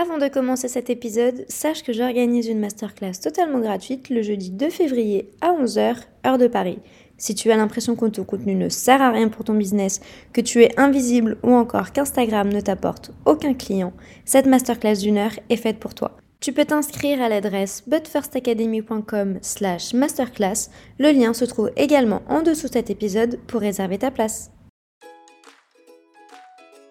Avant de commencer cet épisode, sache que j'organise une masterclass totalement gratuite le jeudi 2 février à 11h, heure de Paris. Si tu as l'impression que ton contenu ne sert à rien pour ton business, que tu es invisible ou encore qu'Instagram ne t'apporte aucun client, cette masterclass d'une heure est faite pour toi. Tu peux t'inscrire à l'adresse butfirstacademy.com slash masterclass. Le lien se trouve également en dessous de cet épisode pour réserver ta place.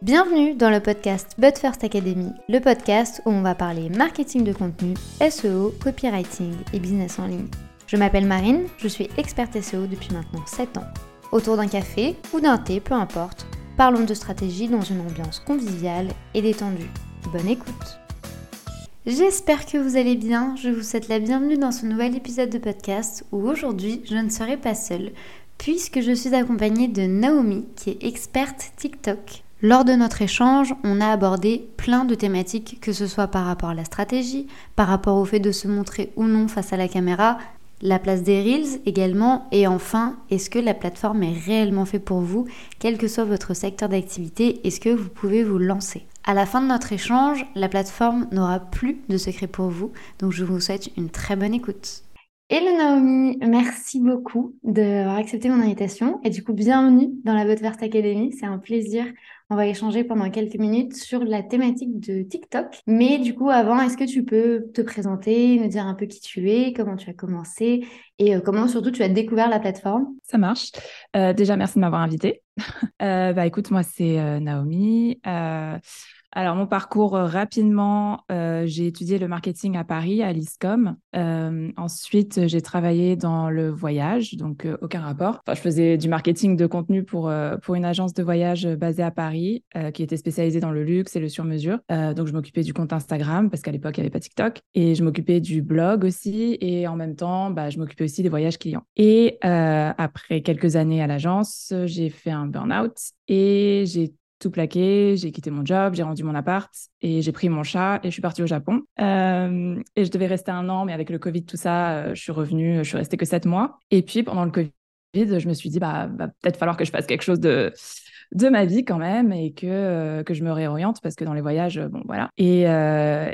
Bienvenue dans le podcast But First Academy, le podcast où on va parler marketing de contenu, SEO, copywriting et business en ligne. Je m'appelle Marine, je suis experte SEO depuis maintenant 7 ans. Autour d'un café ou d'un thé, peu importe, parlons de stratégie dans une ambiance conviviale et détendue. Bonne écoute J'espère que vous allez bien, je vous souhaite la bienvenue dans ce nouvel épisode de podcast où aujourd'hui je ne serai pas seule puisque je suis accompagnée de Naomi qui est experte TikTok. Lors de notre échange, on a abordé plein de thématiques, que ce soit par rapport à la stratégie, par rapport au fait de se montrer ou non face à la caméra, la place des Reels également, et enfin, est-ce que la plateforme est réellement faite pour vous, quel que soit votre secteur d'activité, est-ce que vous pouvez vous lancer? À la fin de notre échange, la plateforme n'aura plus de secret pour vous, donc je vous souhaite une très bonne écoute. Hello Naomi, merci beaucoup d'avoir accepté mon invitation et du coup bienvenue dans la Botverse Academy. C'est un plaisir on va échanger pendant quelques minutes sur la thématique de TikTok. Mais du coup, avant, est-ce que tu peux te présenter, nous dire un peu qui tu es, comment tu as commencé et euh, comment surtout tu as découvert la plateforme? Ça marche. Euh, déjà, merci de m'avoir invité. Euh, bah, écoute, moi, c'est Naomi. Alors, mon parcours, euh, rapidement, euh, j'ai étudié le marketing à Paris, à l'ISCOM. Euh, ensuite, j'ai travaillé dans le voyage, donc aucun rapport. Enfin, je faisais du marketing de contenu pour, pour une agence de voyage basée à Paris, qui était spécialisée dans le luxe et le sur-mesure. donc, je m'occupais du compte Instagram, parce qu'à l'époque, il n'y avait pas TikTok. Et je m'occupais du blog aussi. Et en même temps, bah, je m'occupais aussi des voyages clients. Et après quelques années à l'agence, j'ai fait un burn-out et j'ai tout plaqué, j'ai quitté mon job, j'ai rendu mon appart et j'ai pris mon chat et je suis partie au Japon. Euh, et je devais rester un an, mais avec le Covid, tout ça, euh, je suis revenue, je suis restée que sept mois. Et puis pendant le Covid, je me suis dit, bah, va peut-être falloir que je fasse quelque chose de, de ma vie quand même et que, euh, que je me réoriente parce que dans les voyages, bon voilà. Et,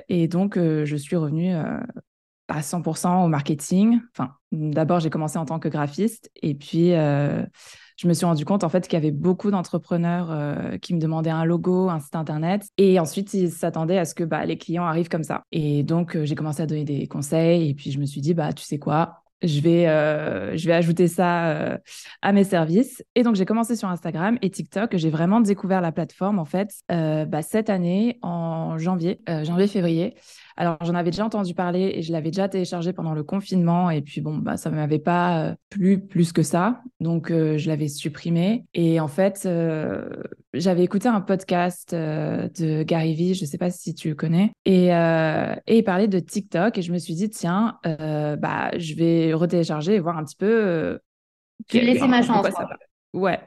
et donc, je suis revenue à 100% au marketing. Enfin, d'abord, j'ai commencé en tant que graphiste et puis je me suis rendu compte en fait qu'il y avait beaucoup d'entrepreneurs euh, qui me demandaient un logo, un site internet, et ensuite ils s'attendaient à ce que bah, les clients arrivent comme ça. Et donc euh, j'ai commencé à donner des conseils, et puis je me suis dit bah tu sais quoi, je vais, euh, je vais ajouter ça à mes services. Et donc, j'ai commencé sur Instagram et TikTok. J'ai vraiment découvert la plateforme, en fait, bah, cette année, en janvier, janvier-février. Alors, j'en avais déjà entendu parler et je l'avais déjà téléchargé pendant le confinement. Et puis, bon, bah, ça ne m'avait pas euh, plu plus que ça. Donc, euh, je l'avais supprimé. Et en fait, euh, j'avais écouté un podcast de Gary Vee, je ne sais pas si tu le connais. Et, et, il parlait de TikTok. Et je me suis dit, tiens, bah, je vais retélécharger et voir un petit peu. tu laissé ma chance. Ouais.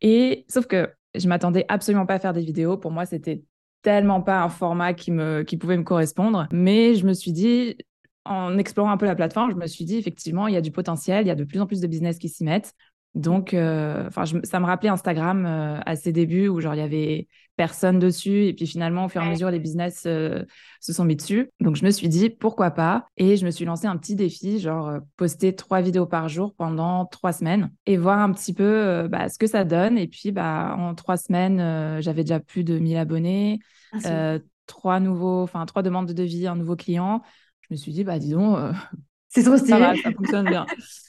Et sauf que je m'attendais absolument pas à faire des vidéos. Pour moi, c'était tellement pas un format qui, me, qui pouvait me correspondre. Mais je me suis dit, en explorant un peu la plateforme, je me suis dit, effectivement, il y a du potentiel, il y a de plus en plus de business qui s'y mettent. Donc, euh, ça me rappelait Instagram euh, à ses débuts où genre il y avait personne dessus et puis finalement au fur et à mesure les business euh, se sont mis dessus. Donc je me suis dit pourquoi pas? Et je me suis lancé un petit défi genre poster trois vidéos par jour pendant trois semaines et voir un petit peu bah, ce que ça donne. Et puis bah en trois semaines j'avais déjà plus de 1000 abonnés, ah, trois nouveaux, enfin trois demandes de devis, un nouveau client. Je me suis dit bah disons c'est trop stylé. Ça, ça fonctionne bien.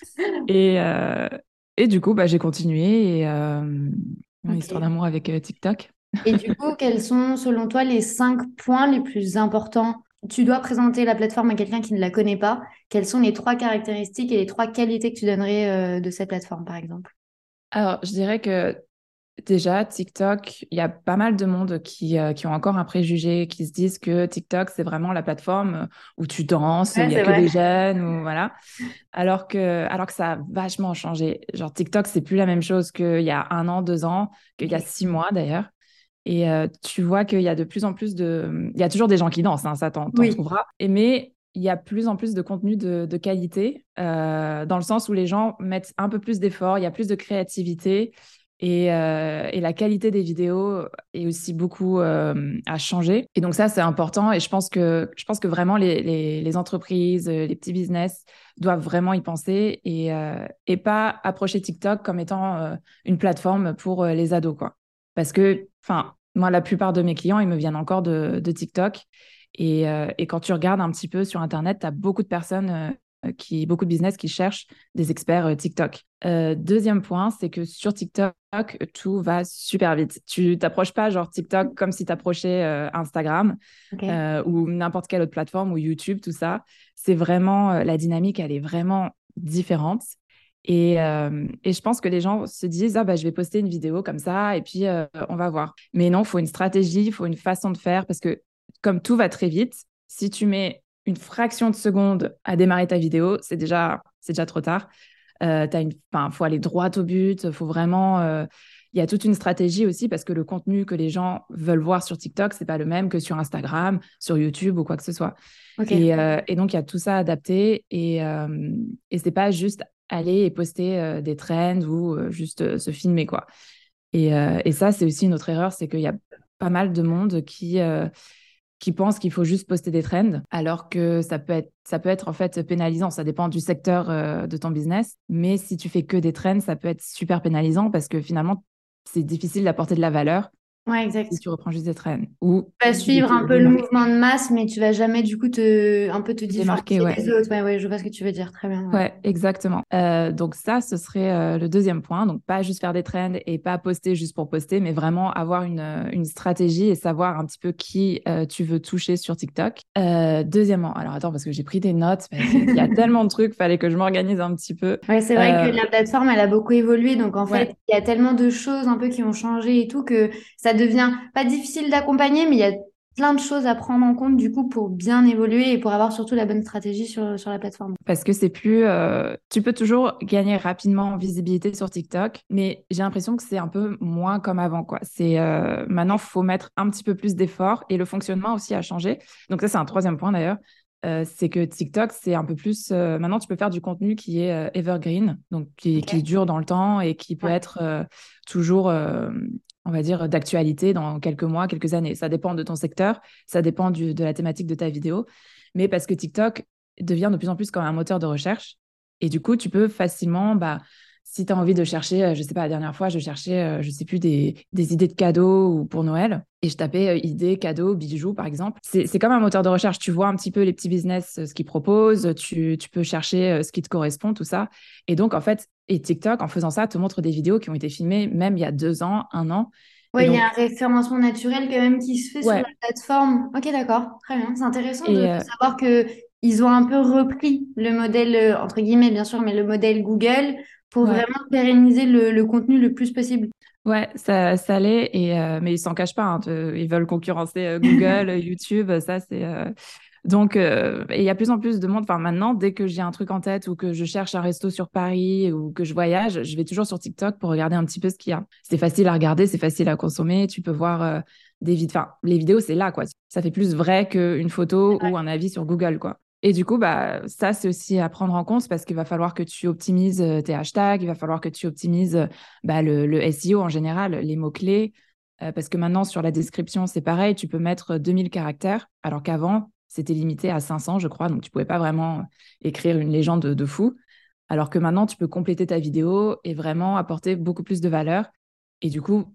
et, et du coup, bah, j'ai continué et euh, histoire d'amour avec euh, TikTok. Et du coup, quels sont, selon toi, les cinq points les plus importants? Tu dois présenter la plateforme à quelqu'un qui ne la connaît pas. Quelles sont les trois caractéristiques et les trois qualités que tu donnerais euh, de cette plateforme, par exemple? Alors, je dirais que Déjà, TikTok, il y a pas mal de monde qui, euh, qui ont encore un préjugé, qui se disent que TikTok, c'est vraiment la plateforme où tu danses, où il y a que des jeunes, ou voilà. Alors que, alors que ça a vachement changé. Genre, TikTok, c'est plus la même chose qu'il y a un an, deux ans, qu'il y a six mois d'ailleurs. Et euh, tu vois qu'il y a de plus en plus de. Il y a toujours des gens qui dansent, hein, ça t'en trouveras. Et mais il y a plus en plus de contenu de, de qualité, euh, dans le sens où les gens mettent un peu plus d'efforts, il y a plus de créativité. Et, euh, et, la qualité des vidéos est aussi beaucoup euh, à changer. Et donc ça, c'est important. Et je pense que, je pense que vraiment les, les, les entreprises, les petits business doivent vraiment y penser et, euh, et pas approcher TikTok comme étant une plateforme pour les ados. Quoi. Parce que, enfin, moi, la plupart de mes clients, ils me viennent encore de, de TikTok. Et, et, quand tu regardes un petit peu sur Internet, tu as beaucoup de personnes euh, qui, beaucoup de business qui cherchent des experts euh, TikTok. Euh, deuxième point, c'est que sur TikTok, tout va super vite. Tu t'approches pas genre TikTok comme si tu approchais Instagram ou n'importe quelle autre plateforme ou YouTube, tout ça. C'est vraiment, la dynamique, elle est vraiment différente. Et, et, je pense que les gens se disent, ah bah, je vais poster une vidéo comme ça et puis on va voir. Mais non, il faut une stratégie, il faut une façon de faire parce que comme tout va très vite, si tu mets une fraction de seconde à démarrer ta vidéo, c'est déjà, c'est déjà trop tard. Euh, il faut aller droit au but, faut vraiment. Euh, il y a toute une stratégie aussi parce que le contenu que les gens veulent voir sur TikTok, c'est pas le même que sur Instagram, sur YouTube ou quoi que ce soit. Euh, et, donc, il y a tout ça adapté et, euh, et c'est pas juste aller et poster des trends ou juste se filmer, quoi. Et, et ça, c'est aussi une autre erreur, c'est qu'il y a pas mal de monde qui qui pensent qu'il faut juste poster des trends, alors que ça peut être, ça peut être en fait pénalisant. Ça dépend du secteur euh, de ton business. Mais si tu fais que des trends, ça peut être super pénalisant parce que finalement, c'est difficile d'apporter de la valeur Ouais, exact. Si tu reprends juste des traînes. Ou tu vas suivre un peu le mouvement de masse, mais tu vas jamais du coup te un peu te démarquer ouais. les autres. Ouais, ouais, je vois ce que tu veux dire. Très bien. Ouais, exactement. Euh, donc ça, ce serait euh, le deuxième point. Donc pas juste faire des trends et pas poster juste pour poster, mais vraiment avoir une, euh, une stratégie et savoir un petit peu qui tu veux toucher sur TikTok. deuxièmement, alors attends parce que j'ai pris des notes. Il y a tellement de trucs, fallait que je m'organise un petit peu. Ouais, c'est vrai que la plateforme, elle a beaucoup évolué. Donc en fait, il y a tellement de choses un peu qui ont changé et tout que ça devient pas difficile d'accompagner, mais il y a plein de choses à prendre en compte du coup pour bien évoluer et pour avoir surtout la bonne stratégie sur, sur la plateforme. Parce que c'est plus... Euh, tu peux toujours gagner rapidement en visibilité sur TikTok, mais j'ai l'impression que c'est un peu moins comme avant. quoi. C'est euh, Maintenant, il faut mettre un petit peu plus d'efforts et le fonctionnement aussi a changé. Donc ça, c'est un troisième point d'ailleurs. Euh, c'est que TikTok, c'est un peu plus. maintenant, tu peux faire du contenu qui est evergreen, donc qui, qui, dure dans le temps et qui peut être toujours on va dire, d'actualité dans quelques mois, quelques années. Ça dépend de ton secteur, ça dépend de la thématique de ta vidéo, mais parce que TikTok devient de plus en plus comme un moteur de recherche. Et du coup, tu peux facilement, bah, si tu as envie de chercher, euh, je sais pas, la dernière fois, je cherchais, euh, je sais plus, des, idées de cadeaux ou pour Noël, et je tapais euh, idées, cadeaux, bijoux, par exemple. C'est comme un moteur de recherche. Tu vois un petit peu les petits business, ce qu'ils proposent, tu, tu peux chercher ce qui te correspond, tout ça. Et donc, en fait, et TikTok, en faisant ça, te montre des vidéos qui ont été filmées même il y a deux ans, un an. Oui, il y a un référencement naturel quand même qui se fait sur la plateforme. Ok, d'accord, très bien. C'est intéressant de euh, savoir que ils ont un peu repris le modèle, entre guillemets, bien sûr, mais le modèle Google pour vraiment pérenniser le, contenu le plus possible. Ouais, ça, ça l'est, et, euh, mais ils s'en cachent pas. Hein, ils veulent concurrencer Google, YouTube, ça c'est donc, euh, il y a plus en plus de monde. Enfin, maintenant, dès que j'ai un truc en tête ou que je cherche un resto sur Paris ou que je voyage, je vais toujours sur TikTok pour regarder un petit peu ce qu'il y a. C'est facile à regarder, c'est facile à consommer. Tu peux voir euh, des vidéos. Enfin, les vidéos, c'est là, quoi. Ça fait plus vrai qu'une photo ou un avis sur Google, quoi. Et du coup, bah, ça, c'est aussi à prendre en compte parce qu'il va falloir que tu optimises euh, tes hashtags, il va falloir que tu optimises bah, le, SEO en général, les mots-clés. parce que maintenant, sur la description, c'est pareil, tu peux mettre 2000 caractères, alors qu'avant, c'était limité à 500, je crois, donc tu pouvais pas vraiment écrire une légende de, fou. Alors que maintenant, tu peux compléter ta vidéo et vraiment apporter beaucoup plus de valeur. Et du coup,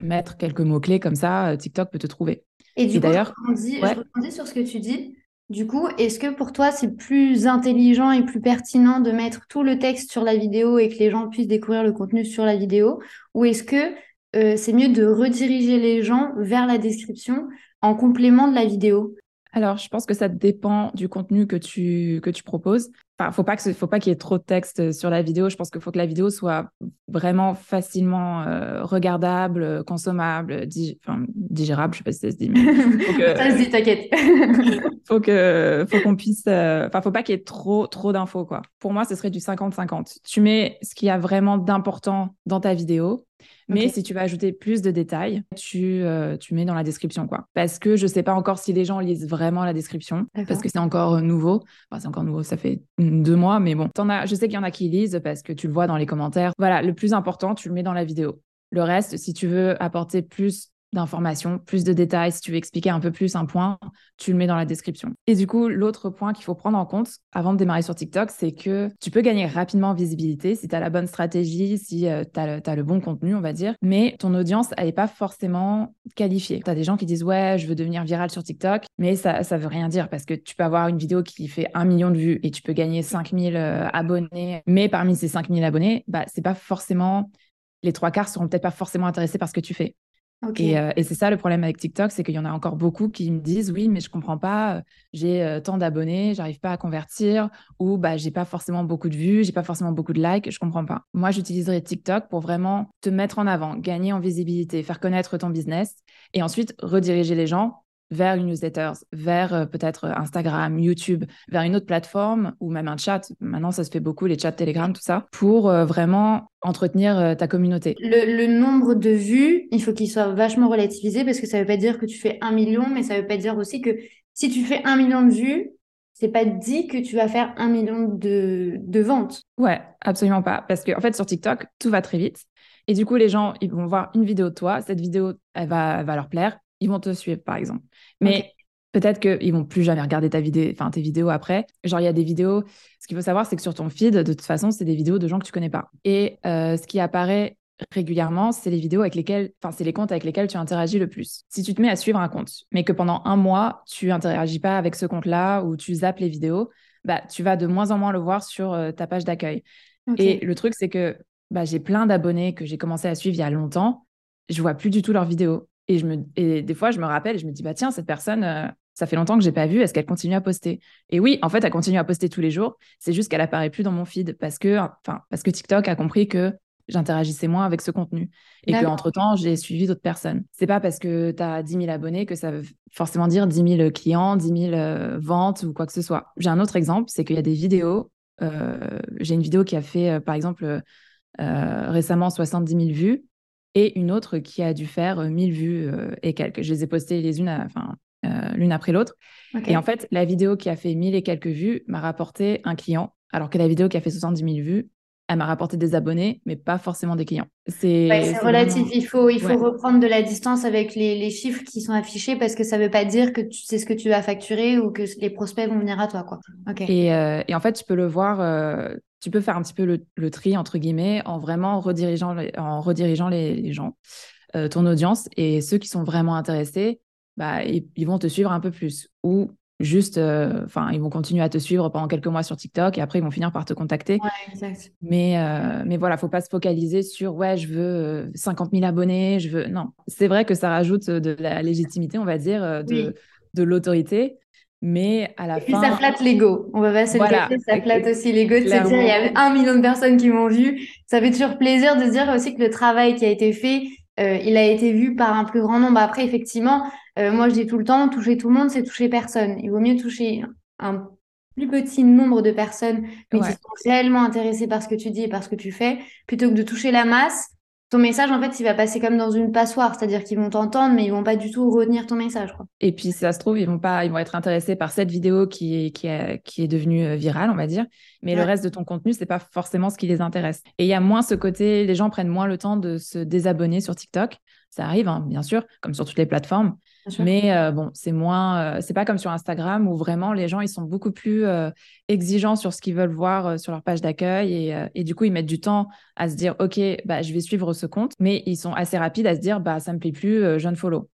mettre quelques mots-clés comme ça, euh, TikTok peut te trouver. Et du d'ailleurs, je rebondis sur ce que tu dis. Du coup, est-ce que pour toi, c'est plus intelligent et plus pertinent de mettre tout le texte sur la vidéo et que les gens puissent découvrir le contenu sur la vidéo? Ou est-ce que euh, c'est mieux de rediriger les gens vers la description en complément de la vidéo? Alors, je pense que ça dépend du contenu que tu, que tu proposes. Enfin, faut pas que faut pas qu'il y ait trop de texte sur la vidéo. Je pense qu'il faut que la vidéo soit vraiment facilement euh, regardable, consommable, enfin, digérable. Je sais pas si ça se dit. Mais ça se dit, t'inquiète. faut que, faut qu'on puisse. Euh, enfin, faut pas qu'il y ait trop, trop d'infos quoi. Pour moi, ce serait du 50-50. Tu mets ce qu'il y a vraiment d'important dans ta vidéo mais si tu veux ajouter plus de détails, tu, euh, tu mets dans la description. quoi. Parce que je ne sais pas encore si les gens lisent vraiment la description, parce que c'est encore euh, nouveau. Enfin, c'est encore nouveau, ça fait deux mois, mais bon. En as, je sais qu'il y en a qui lisent parce que tu le vois dans les commentaires. Voilà, le plus important, tu le mets dans la vidéo. Le reste, si tu veux apporter plus d'informations, plus de détails. Si tu veux expliquer un peu plus un point, tu le mets dans la description. Et du coup, l'autre point qu'il faut prendre en compte avant de démarrer sur TikTok, c'est que tu peux gagner rapidement en visibilité si tu as la bonne stratégie, si euh, tu as, le bon contenu, on va dire, mais ton audience, elle n'est pas forcément qualifiée. Tu as des gens qui disent ouais, je veux devenir viral sur TikTok, mais ça ça veut rien dire parce que tu peux avoir une vidéo qui fait un million de vues et tu peux gagner 5000 euh, abonnés, mais parmi ces 5000 abonnés, bah pas forcément les trois quarts seront peut-être pas forcément intéressés par ce que tu fais. Euh, et, c'est ça le problème avec TikTok, c'est qu'il y en a encore beaucoup qui me disent oui, mais je comprends pas, euh, j'ai euh, tant d'abonnés, j'arrive pas à convertir, ou bah j'ai pas forcément beaucoup de vues, j'ai pas forcément beaucoup de likes, je comprends pas. Moi, j'utiliserai TikTok pour vraiment te mettre en avant, gagner en visibilité, faire connaître ton business, et ensuite rediriger les gens vers une newsletter, vers euh, peut-être Instagram, YouTube, vers une autre plateforme ou même un chat. Maintenant, ça se fait beaucoup, les chats Telegram, tout ça, pour euh, vraiment entretenir euh, ta communauté. Le, nombre de vues, il faut qu'il soit vachement relativisé parce que ça ne veut pas dire que tu fais un million, mais ça ne veut pas dire aussi que si tu fais un million de vues, c'est pas dit que tu vas faire un million de, de ventes. Ouais, absolument pas. Parce qu'en en fait, sur TikTok, tout va très vite. Et du coup, les gens, ils vont voir une vidéo de toi. Cette vidéo, elle va, elle va leur plaire ils vont te suivre, par exemple. Mais peut-être qu'ils vont plus jamais regarder ta vidéo, enfin tes vidéos après. Genre, il y a des vidéos. Ce qu'il faut savoir, c'est que sur ton feed, de toute façon, c'est des vidéos de gens que tu connais pas. Et euh, ce qui apparaît régulièrement, c'est les vidéos avec lesquelles, enfin, c'est les comptes avec lesquels tu interagis le plus. Si tu te mets à suivre un compte, mais que pendant un mois, tu interagis pas avec ce compte-là ou tu zappes les vidéos, bah, tu vas de moins en moins le voir sur euh, ta page d'accueil. Et le truc, c'est que bah, j'ai plein d'abonnés que j'ai commencé à suivre il y a longtemps. Je vois plus du tout leurs vidéos. Et, je me, et des fois, je me rappelle et je me dis, bah tiens, cette personne, euh, ça fait longtemps que j'ai pas vu, est-ce qu'elle continue à poster? Et oui, en fait, elle continue à poster tous les jours. C'est juste qu'elle apparaît plus dans mon feed parce que, enfin, parce que TikTok a compris que j'interagissais moins avec ce contenu et qu'entre-temps, j'ai suivi d'autres personnes. C'est pas parce que tu as 10 000 abonnés que ça veut forcément dire 10 000 clients, 10 000 euh, ventes ou quoi que ce soit. J'ai un autre exemple, c'est qu'il y a des vidéos. Euh, j'ai une vidéo qui a fait, par exemple, récemment 70 000 vues et une autre qui a dû faire 1000 euh, vues euh, et quelques. Je les ai postées les unes, enfin, euh, l'une après l'autre. Et en fait, la vidéo qui a fait 1000 et quelques vues m'a rapporté un client, alors que la vidéo qui a fait 70 000 vues, elle m'a rapporté des abonnés, mais pas forcément des clients. C'est relatif. Il faut, il faut reprendre de la distance avec les, chiffres qui sont affichés parce que ça ne veut pas dire que tu sais ce que tu vas facturer ou que les prospects vont venir à toi. Quoi. Et, et, en fait, tu peux le voir tu peux faire un petit peu le, tri, entre guillemets, en vraiment redirigeant, en redirigeant les, gens, euh, ton audience. Et ceux qui sont vraiment intéressés, bah, ils, vont te suivre un peu plus. Ou juste, euh, enfin, ils vont continuer à te suivre pendant quelques mois sur TikTok et après, ils vont finir par te contacter. Mais, euh, mais voilà, faut pas se focaliser sur, ouais, je veux 50 000 abonnés, je veux. Non, c'est vrai que ça rajoute de la légitimité, on va dire, de, de l'autorité. Mais à la et puis ça flatte l'ego. On va pas se le cacher, ça flatte aussi l'ego de se dire il y a un million de personnes qui m'ont vu. Ça fait toujours plaisir de se dire aussi que le travail qui a été fait, euh, il a été vu par un plus grand nombre. Après, effectivement, euh, moi je dis tout le temps, toucher tout le monde, c'est toucher personne. Il vaut mieux toucher un plus petit nombre de personnes qui sont réellement intéressées par ce que tu dis et par ce que tu fais, plutôt que de toucher la masse ton message, en fait, il va passer comme dans une passoire, c'est-à-dire qu'ils vont t'entendre, mais ils vont pas du tout retenir ton message. Quoi. Et puis, si ça se trouve, ils vont pas, ils vont être intéressés par cette vidéo qui est, qui est, qui est devenue euh, virale, on va dire, mais le reste de ton contenu, c'est pas forcément ce qui les intéresse. Et il y a moins ce côté, les gens prennent moins le temps de se désabonner sur TikTok. Ça arrive, hein, bien sûr, comme sur toutes les plateformes. Mais euh, bon, c'est moins, euh, c'est pas comme sur Instagram où vraiment les gens ils sont beaucoup plus euh, exigeants sur ce qu'ils veulent voir sur leur page d'accueil et, et, du coup ils mettent du temps à se dire ok bah je vais suivre ce compte, mais ils sont assez rapides à se dire bah ça me plaît plus, je ne follow.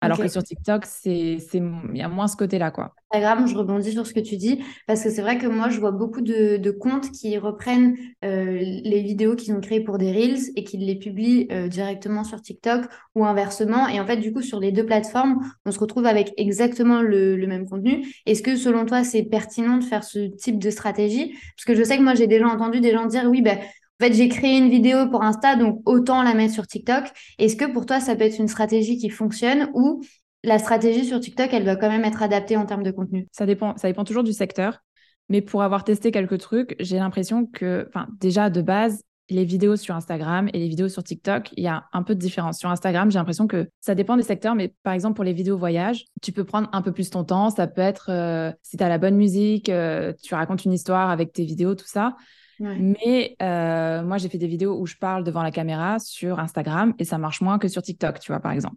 Alors que sur TikTok, c'est, il y a moins ce côté-là, quoi. Instagram, je rebondis sur ce que tu dis, parce que c'est vrai que moi, je vois beaucoup de, comptes qui reprennent euh, les vidéos qu'ils ont créées pour des Reels et qui les publient euh, directement sur TikTok ou inversement. Et en fait, du coup, sur les deux plateformes, on se retrouve avec exactement le, même contenu. Est-ce que, selon toi, c'est pertinent de faire ce type de stratégie? Parce que je sais que moi, j'ai déjà entendu des gens dire, oui, ben, en fait, j'ai créé une vidéo pour Insta, donc autant la mettre sur TikTok. Est-ce que pour toi, ça peut être une stratégie qui fonctionne ou la stratégie sur TikTok, elle doit quand même être adaptée en termes de contenu? Ça dépend, ça dépend toujours du secteur. Mais pour avoir testé quelques trucs, j'ai l'impression que, déjà de base, les vidéos sur Instagram et les vidéos sur TikTok, il y a un peu de différence. Sur Instagram, j'ai l'impression que ça dépend des secteurs, mais par exemple pour les vidéos voyage, tu peux prendre un peu plus ton temps. Ça peut être, euh, si tu as la bonne musique, euh, tu racontes une histoire avec tes vidéos, tout ça Mais euh, moi, j'ai fait des vidéos où je parle devant la caméra sur Instagram et ça marche moins que sur TikTok, tu vois, par exemple.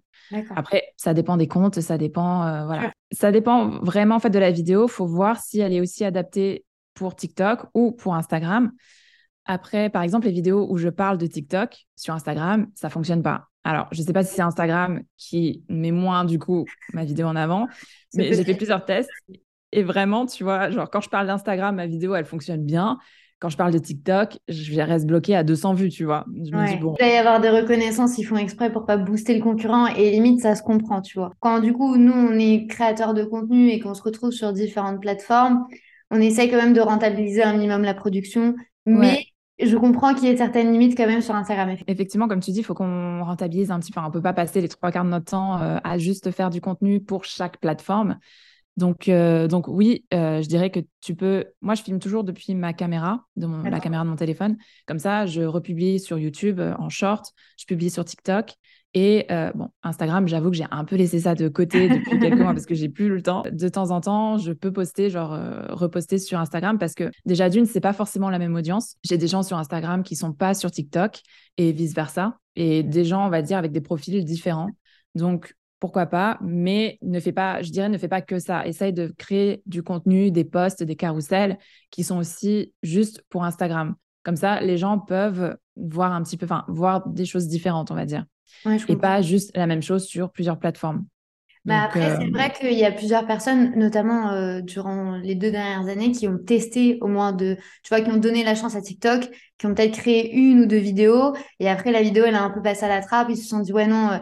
Après, ça dépend des comptes, ça dépend, euh, voilà. Ça dépend vraiment en fait de la vidéo. Il faut voir si elle est aussi adaptée pour TikTok ou pour Instagram. Après, par exemple, les vidéos où je parle de TikTok sur Instagram, ça fonctionne pas. Alors, je ne sais pas si c'est Instagram qui met moins du coup ma vidéo en avant, mais j'ai fait plusieurs tests et vraiment, tu vois, genre quand je parle d'Instagram, ma vidéo elle fonctionne bien. Quand je parle de TikTok, je reste bloquée à 200 vues, tu vois. Il va y avoir des reconnaissances, ils font exprès pour pas booster le concurrent et limite ça se comprend, tu vois. Quand du coup nous on est créateur de contenu et qu'on se retrouve sur différentes plateformes, on essaye quand même de rentabiliser un minimum la production, mais je comprends qu'il y ait certaines limites quand même sur Instagram. Effectivement, comme tu dis, il faut qu'on rentabilise un petit peu. On ne peut pas passer les trois quarts de notre temps euh, à juste faire du contenu pour chaque plateforme. Donc, euh, donc oui, euh, je dirais que tu peux. Moi, je filme toujours depuis ma caméra, de la caméra de mon téléphone. Comme ça, je republie sur YouTube en short, je publie sur TikTok et euh, bon, Instagram, j'avoue que j'ai un peu laissé ça de côté depuis quelques mois parce que j'ai plus le temps. De temps en temps, je peux poster, genre euh, reposter sur Instagram parce que déjà d'une, c'est pas forcément la même audience. J'ai des gens sur Instagram qui sont pas sur TikTok et vice versa, et des gens, on va dire, avec des profils différents. Donc pourquoi pas, mais ne fais pas, je dirais, ne fais pas que ça. Essaye de créer du contenu, des posts, des carousels qui sont aussi juste pour Instagram. Comme ça, les gens peuvent voir un petit peu, enfin, voir des choses différentes, on va dire et pas juste la même chose sur plusieurs plateformes. Bah après, c'est euh, vrai qu'il y a plusieurs personnes, notamment euh, durant les deux dernières années, qui ont testé au moins de, tu vois, qui ont donné la chance à TikTok, qui ont peut-être créé une ou deux vidéos, et après la vidéo, elle a un peu passé à la trappe, ils se sont dit, ouais, non, euh,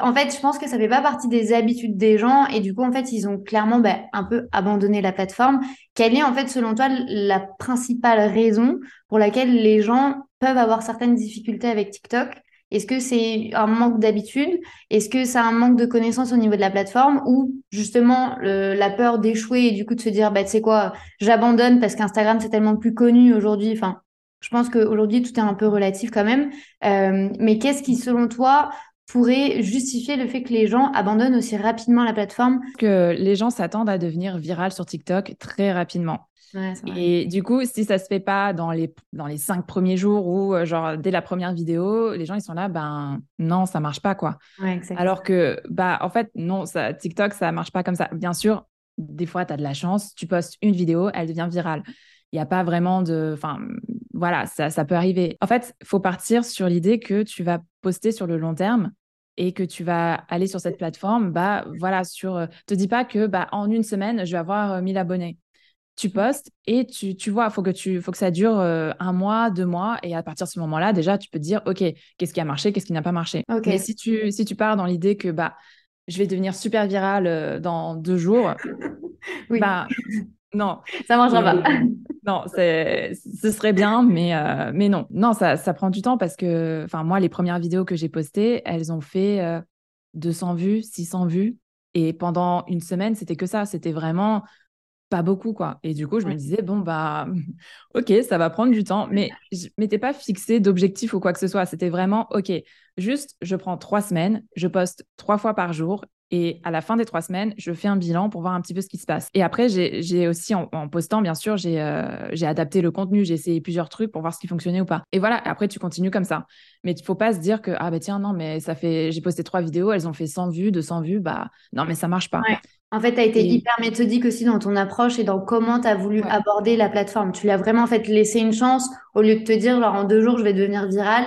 en fait, je pense que ça fait pas partie des habitudes des gens, et du coup, en fait, ils ont clairement bah, un peu abandonné la plateforme. Quelle est, en fait, selon toi, la principale raison pour laquelle les gens peuvent avoir certaines difficultés avec TikTok? Est-ce que c'est un manque d'habitude? Est-ce que c'est un manque de connaissances au niveau de la plateforme? Ou justement la peur d'échouer et du coup de se dire bah tu sais quoi, j'abandonne parce qu'Instagram c'est tellement plus connu aujourd'hui. Enfin, je pense qu'aujourd'hui tout est un peu relatif quand même. Euh, mais qu'est-ce qui selon toi pourrait justifier le fait que les gens abandonnent aussi rapidement la plateforme Que les gens s'attendent à devenir viral sur TikTok très rapidement et du coup, si ça se fait pas dans les, dans les cinq premiers jours ou euh, genre dès la première vidéo, les gens ils sont là, ben non, ça marche pas quoi. Alors que, bah en fait, non, ça, TikTok, ça marche pas comme ça. Bien sûr, des fois, tu as de la chance, tu postes une vidéo, elle devient virale. Il n'y a pas vraiment de. Enfin, voilà, ça, ça peut arriver. En fait, il faut partir sur l'idée que tu vas poster sur le long terme et que tu vas aller sur cette plateforme, bah voilà, sur. Euh, te dis pas que bah en une semaine, je vais avoir 1000 euh, abonnés tu postes et tu, tu vois, il faut, que tu, faut que ça dure euh, un mois, deux mois. Et à partir de ce moment-là, déjà, tu peux te dire, OK, qu'est-ce qui a marché, qu'est-ce qui n'a pas marché. Mais si tu, si tu pars dans l'idée que bah, je vais devenir super viral euh, dans deux jours, oui. bah, non. Ça marchera pas. non, ce serait bien, mais, euh, mais non. Non, ça, ça prend du temps parce que, enfin, moi, les premières vidéos que j'ai postées, elles ont fait 200 vues, 600 vues. Et pendant une semaine, c'était que ça. C'était vraiment pas beaucoup, quoi. Et du coup, je me disais, bon, bah, ok, ça va prendre du temps, mais je m'étais pas fixé d'objectif ou quoi que ce soit. C'était vraiment, ok, juste, je prends trois semaines, je poste trois fois par jour. Et à la fin des trois semaines, je fais un bilan pour voir un petit peu ce qui se passe. Et après, j'ai aussi, en, postant, bien sûr, euh, j'ai adapté le contenu, j'ai essayé plusieurs trucs pour voir ce qui fonctionnait ou pas. Et voilà, après, tu continues comme ça. Mais il faut pas se dire que, ah bah tiens, non, mais ça fait, j'ai posté trois vidéos, elles ont fait 100 vues, 200 vues, bah non, mais ça marche pas. En fait, tu as été hyper méthodique aussi dans ton approche et dans comment tu as voulu aborder la plateforme. Tu l'as vraiment fait laisser une chance au lieu de te dire, genre, en deux jours, je vais devenir viral.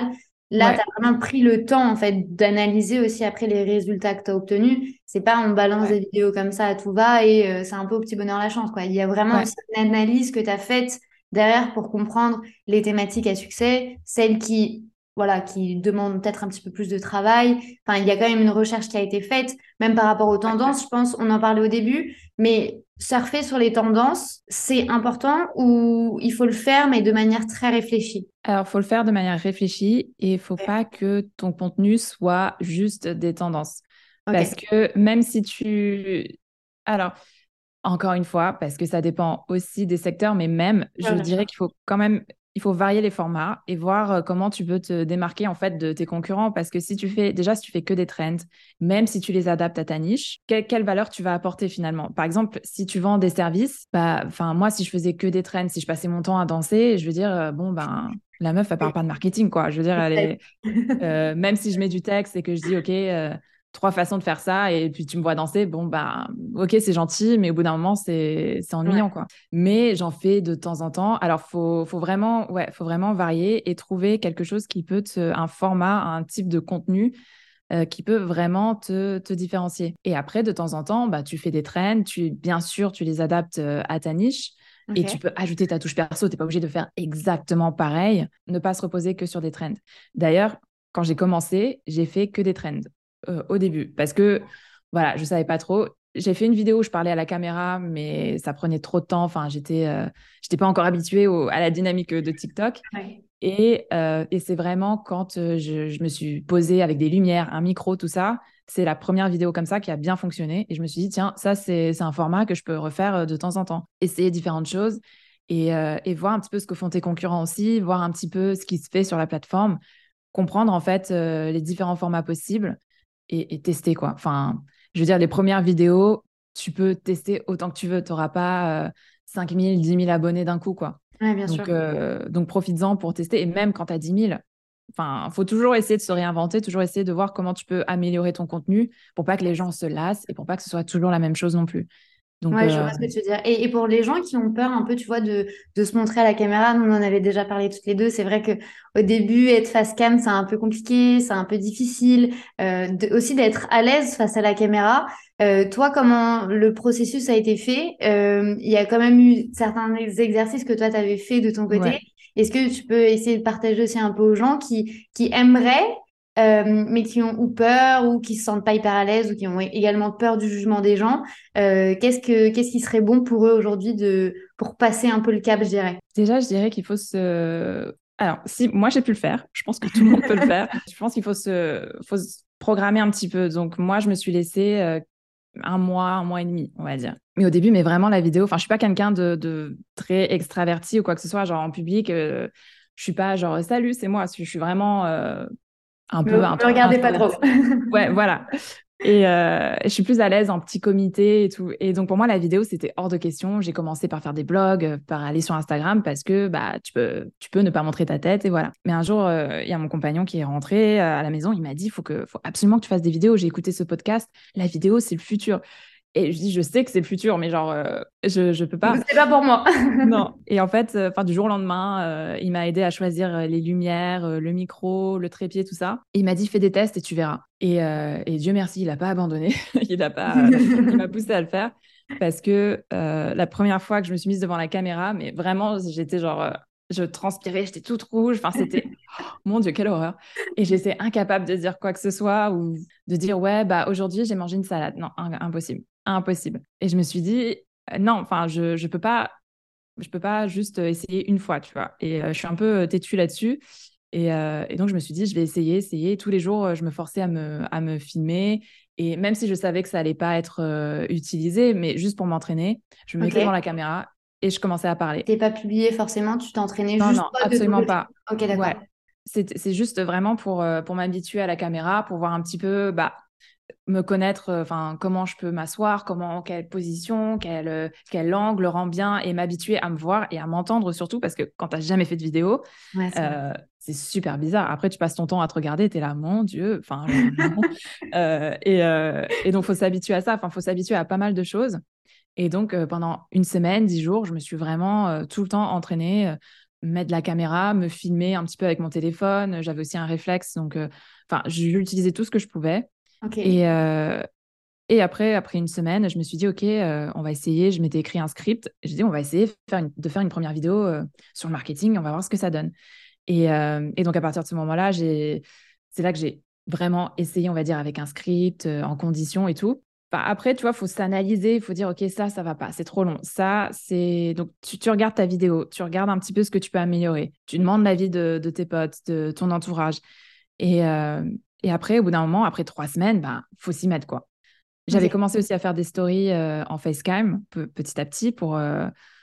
Là, tu as vraiment pris le temps, en fait, d'analyser aussi après les résultats que tu as obtenus. C'est pas on balance des vidéos comme ça à tout va et euh, c'est un peu au petit bonheur la chance, quoi. Il y a vraiment aussi une analyse que tu as faite derrière pour comprendre les thématiques à succès, celles qui voilà, qui demande peut-être un petit peu plus de travail. Enfin, il y a quand même une recherche qui a été faite, même par rapport aux tendances, je pense, on en parlait au début, mais surfer sur les tendances, c'est important ou il faut le faire, mais de manière très réfléchie? Alors, il faut le faire de manière réfléchie et il faut pas que ton contenu soit juste des tendances. Parce que même si tu... Alors, encore une fois, parce que ça dépend aussi des secteurs, mais même, je dirais qu'il faut quand même il faut varier les formats et voir euh, comment tu peux te démarquer en fait de tes concurrents. Parce que si tu fais, déjà, si tu fais que des trends, même si tu les adaptes à ta niche, quelle, valeur tu vas apporter finalement? Par exemple, si tu vends des services, bah, enfin, moi, si je faisais que des trends, si je passais mon temps à danser, je veux dire, euh, bon, ben, la meuf, elle parle pas de marketing, quoi. Je veux dire, elle est, euh, même si je mets du texte et que je dis, OK, trois façons de faire ça et puis tu me vois danser, bon, bah, ok, c'est gentil, mais au bout d'un moment, c'est ennuyant, quoi. Mais j'en fais de temps en temps. Alors, faut, faut vraiment, ouais, faut vraiment varier et trouver quelque chose qui peut te, un format, un type de contenu euh, qui peut vraiment te, te, différencier. Et après, de temps en temps, bah, tu fais des trends, tu, bien sûr, tu les adaptes euh, à ta niche. Et tu peux ajouter ta touche perso, tu n'es pas obligé de faire exactement pareil, ne pas se reposer que sur des trends. D'ailleurs, quand j'ai commencé, j'ai fait que des trends. Euh, au début parce que voilà, je savais pas trop. J'ai fait une vidéo où je parlais à la caméra, mais ça prenait trop de temps. Enfin, j'étais, euh, j'étais pas encore habituée à la dynamique de TikTok. Et, euh, et c'est vraiment quand je, je, me suis posée avec des lumières, un micro, tout ça, c'est la première vidéo comme ça qui a bien fonctionné. Et je me suis dit, tiens, ça, c'est un format que je peux refaire de temps en temps. Essayer différentes choses et, et, voir un petit peu ce que font tes concurrents aussi, voir un petit peu ce qui se fait sur la plateforme, comprendre en fait les différents formats possibles et, tester, quoi. Enfin, je veux dire, les premières vidéos, tu peux tester autant que tu veux. Tu n'auras pas 5 000, 10 000 abonnés d'un coup, quoi. bien donc, euh, donc, profites-en pour tester. Et même quand tu as 10 000, enfin, faut toujours essayer de se réinventer, toujours essayer de voir comment tu peux améliorer ton contenu pour pas que les gens se lassent et pour pas que ce soit toujours la même chose non plus. Donc, ouais, je vois euh, ce que tu veux dire. Et, pour les gens qui ont peur un peu, tu vois, de, de se montrer à la caméra, nous on en avait déjà parlé toutes les deux. C'est vrai que au début, être face cam, c'est un peu compliqué, c'est un peu difficile. Euh, aussi d'être à l'aise face à la caméra. Euh, toi, comment le processus a été fait? Il y a quand même eu certains exercices que toi, tu avais fait de ton côté. Est-ce que tu peux essayer de partager aussi un peu aux gens qui, qui aimeraient euh, mais qui ont ou peur ou qui se sentent pas hyper à l'aise ou qui ont également peur du jugement des gens. Euh, qu'est-ce que qu'est-ce qui serait bon pour eux aujourd'hui de pour passer un peu le cap, je dirais? Déjà, je dirais qu'il faut se alors, si moi j'ai pu le faire, je pense que tout le monde peut le faire. Je pense qu'il faut se, faut se programmer un petit peu. Donc, moi, je me suis laissé euh, un mois, un mois et demi, on va dire. Mais au début, mais vraiment la vidéo, enfin, je suis pas quelqu'un de, de, très extraverti ou quoi que ce soit, genre en public. je suis pas genre salut, c'est moi. Je suis vraiment un peu. Ne regardez pas trop. ouais, voilà. Et euh, je suis plus à l'aise en petit comité et tout. Et donc pour moi, la vidéo, c'était hors de question. J'ai commencé par faire des blogs, par aller sur Instagram parce que bah, tu, peux, tu peux ne pas montrer ta tête et voilà. Mais un jour, euh, il y a mon compagnon qui est rentré euh, à la maison. Il m'a dit, il faut, que, faut absolument que tu fasses des vidéos. J'ai écouté ce podcast. La vidéo, c'est le futur. Et je dis, je sais que c'est le futur, mais genre, euh, je, je peux pas. C'est pas pour moi. non. Et en fait, euh, du jour au lendemain, euh, il m'a aidé à choisir les lumières, le micro, le trépied, tout ça. Et il m'a dit, fais des tests et tu verras. Et, et Dieu merci, il n'a pas abandonné. il a pas, il m'a poussé à le faire. Parce que la première fois que je me suis mise devant la caméra, mais vraiment, j'étais genre, je transpirais, j'étais toute rouge. Enfin, c'était, mon Dieu, quelle horreur. Et j'étais incapable de dire quoi que ce soit ou de dire, ouais, bah, aujourd'hui, j'ai mangé une salade. Non, impossible impossible. Et je me suis dit, euh, non, enfin, je ne peux pas je peux pas juste euh, essayer une fois, tu vois. Et euh, je suis un peu têtue là-dessus. Et, donc, je me suis dit, je vais essayer, essayer. Tous les jours, je me forçais à me, à me filmer. Et même si je savais que ça allait pas être utilisé, mais juste pour m'entraîner, je me mettais devant la caméra et je commençais à parler. T'es pas publié forcément, tu t'entraînais juste Non, absolument pas. Ok, d'accord. C'est juste vraiment pour, pour m'habituer à la caméra, pour voir un petit peu bah, me connaître, euh, enfin comment je peux m'asseoir, comment quelle position, quel, euh, quel angle rend bien et m'habituer à me voir et à m'entendre surtout parce que quand tu n'as jamais fait de vidéo, euh, c'est super bizarre. Après, tu passes ton temps à te regarder, tu es là, mon Dieu, enfin, et, et, donc faut s'habituer à ça. Enfin, faut s'habituer à pas mal de choses. Et donc pendant une semaine, dix jours, je me suis vraiment tout le temps entraînée mettre la caméra, me filmer un petit peu avec mon téléphone. J'avais aussi un réflexe, donc enfin, j'utilisais tout ce que je pouvais. Et, euh, et après, après une semaine, je me suis dit, OK, euh, on va essayer. Je m'étais écrit un script. J'ai dit, on va essayer de faire une, première vidéo euh, sur le marketing. On va voir ce que ça donne. Et, et donc, à partir de ce moment-là, c'est là que j'ai vraiment essayé, on va dire, avec un script, en conditions et tout. Après, tu vois, il faut s'analyser, il faut dire, OK, ça, ça va pas, c'est trop long. Ça, c'est. Donc, tu, regardes ta vidéo, tu regardes un petit peu ce que tu peux améliorer. Tu demandes l'avis de, de tes potes, de ton entourage. Et, et après, au bout d'un moment, après trois semaines, ben, faut s'y mettre, quoi. J'avais commencé aussi à faire des stories en facecam petit à petit pour,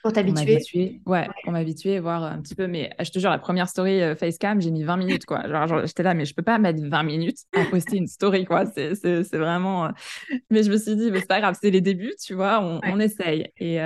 pour t'habituer. Ouais, pour m'habituer, voir un petit peu. Mais je te jure, la première story facecam, j'ai mis 20 minutes, quoi. Genre, j'étais là, mais je peux pas mettre 20 minutes à poster une story, quoi. C'est vraiment. Mais je me suis dit, mais c'est pas grave, c'est les débuts, tu vois, on, on essaye. Et,